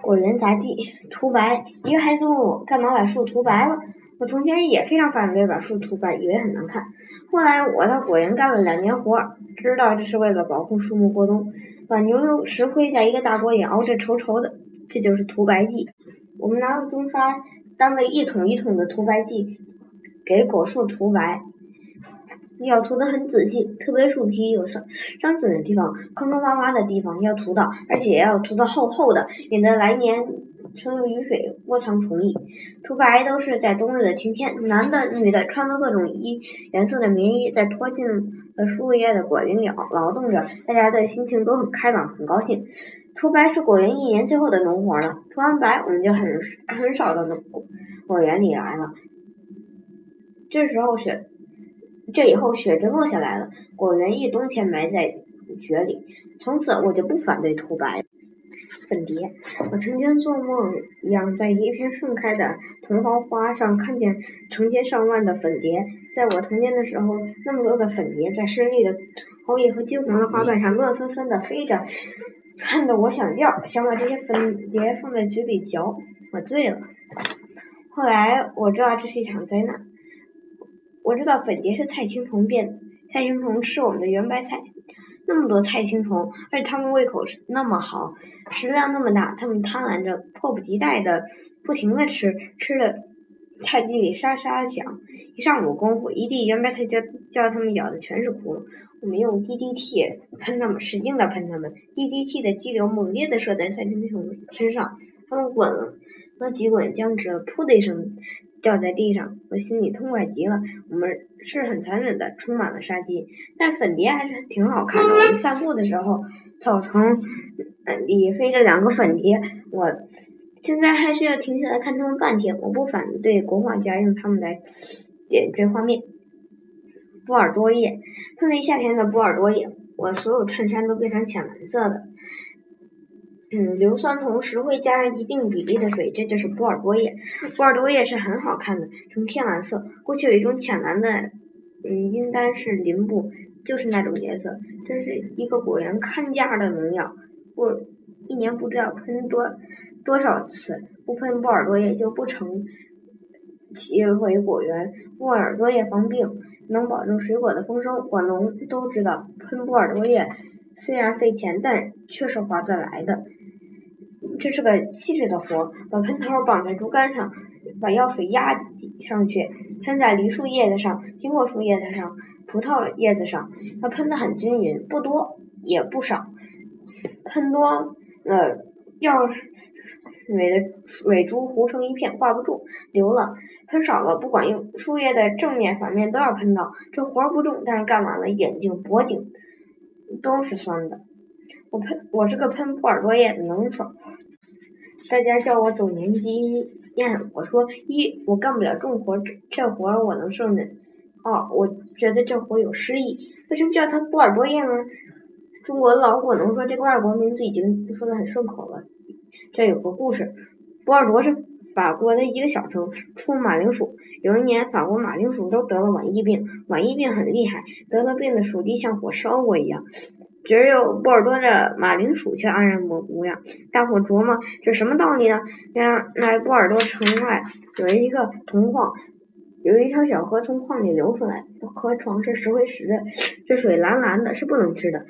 果园杂技，涂白。一个孩子问我干嘛把树涂白了？我从前也非常反对把树涂白，以为很难看。后来我到果园干了两年活，知道这是为了保护树木过冬。把牛油石灰在一个大锅里熬制稠稠的，这就是涂白剂。我们拿了棕沙，担了一桶一桶的涂白剂，给果树涂白。要涂的很仔细，特别树皮有伤伤损的地方、坑坑洼洼的地方要涂到，而且要涂的厚厚的，免得来年生了雨水窝藏虫蚁。涂白都是在冬日的晴天，男的、女的穿着各种衣颜色的棉衣，在脱进了树叶的果园里劳动着，大家的心情都很开朗，很高兴。涂白是果园一年最后的农活了，涂完白，我们就很很少到果果园里来了。这时候雪。这以后雪就落下来了，果园一冬天埋在雪里。从此我就不反对涂白粉蝶。我曾经做梦一样，在一片盛开的桐花花上看见成千上万的粉蝶。在我童年的时候，那么多的粉蝶在深绿的桃叶和金黄的花瓣上乱纷纷的飞着，看得我想叫，想把这些粉蝶放在嘴里嚼。我醉了。后来我知道这是一场灾难。我知道粉蝶是菜青虫变的，菜青虫吃我们的圆白菜，那么多菜青虫，而且它们胃口是那么好，食量那么大，它们贪婪着，迫不及待的不停的吃，吃的菜地里沙沙响，一上午功夫，一地圆白菜就叫它们咬的全是窟窿。我们用 DDT 喷它们，使劲的喷它们，DDT 的激流猛烈的射在菜青虫身上，它们滚了几滚，僵直了，噗的一声。掉在地上，我心里痛快极了。我们是很残忍的，充满了杀机，但粉蝶还是挺好看的。我们散步的时候，草丛里飞着两个粉蝶，我现在还是要停下来看它们半天。我不反对国画家用它们来点缀画面。波尔多叶，碰见夏天的波尔多叶，我所有衬衫都变成浅蓝色的。嗯，硫酸铜石灰加上一定比例的水，这就是波尔多液。波尔多液是很好看的，呈天蓝色。过去有一种浅蓝的，嗯，应该是林布，就是那种颜色。这是一个果园看价的农药，不，一年不知道喷多多少次，不喷波尔多液就不成其为果园。波尔多叶防病，能保证水果的丰收。果农都知道，喷波尔多液虽然费钱，但却是划得来的。这是个细致的活，把喷头绑在竹竿上，把药水压上去，喷在梨树叶子上、苹果树叶子上、葡萄叶子上，它喷的很均匀，不多也不少。喷多了，药水的水珠糊成一片，挂不住，流了；喷少了，不管用，树叶的正面、反面都要喷到。这活不重，但是干完了，眼睛、脖颈都是酸的。我喷，我是个喷波尔多叶的能手。大家叫我总年经验，我说一我干不了重活，这这活我能胜任。二我觉得这活有诗意，为什么叫它波尔多叶呢？中国老果农说这个外国名字已经说的很顺口了。这有个故事，波尔多是法国的一个小城，出马铃薯。有一年法国马铃薯都得了瘟疫病，瘟疫病很厉害，得了病的薯地像火烧过一样。只有波尔多的马铃薯却安然无恙。大伙琢磨这什么道理呢？原来波尔多城外有一个铜矿，有一条小河从矿里流出来，河床是石灰石的，这水蓝蓝的，是不能吃的。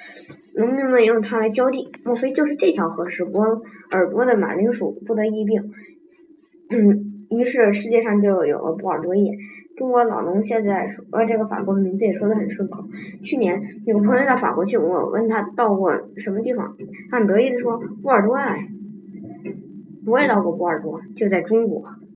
农民们用它来浇地，莫非就是这条河使波尔多的马铃薯不得疫病？嗯，于是世界上就有了波尔多液。中国老农现在说呃这个法国的名字也说的很顺口。去年有个朋友到法国去，我问他到过什么地方，他很得意的说波尔多啊，我也到过波尔多，就在中国。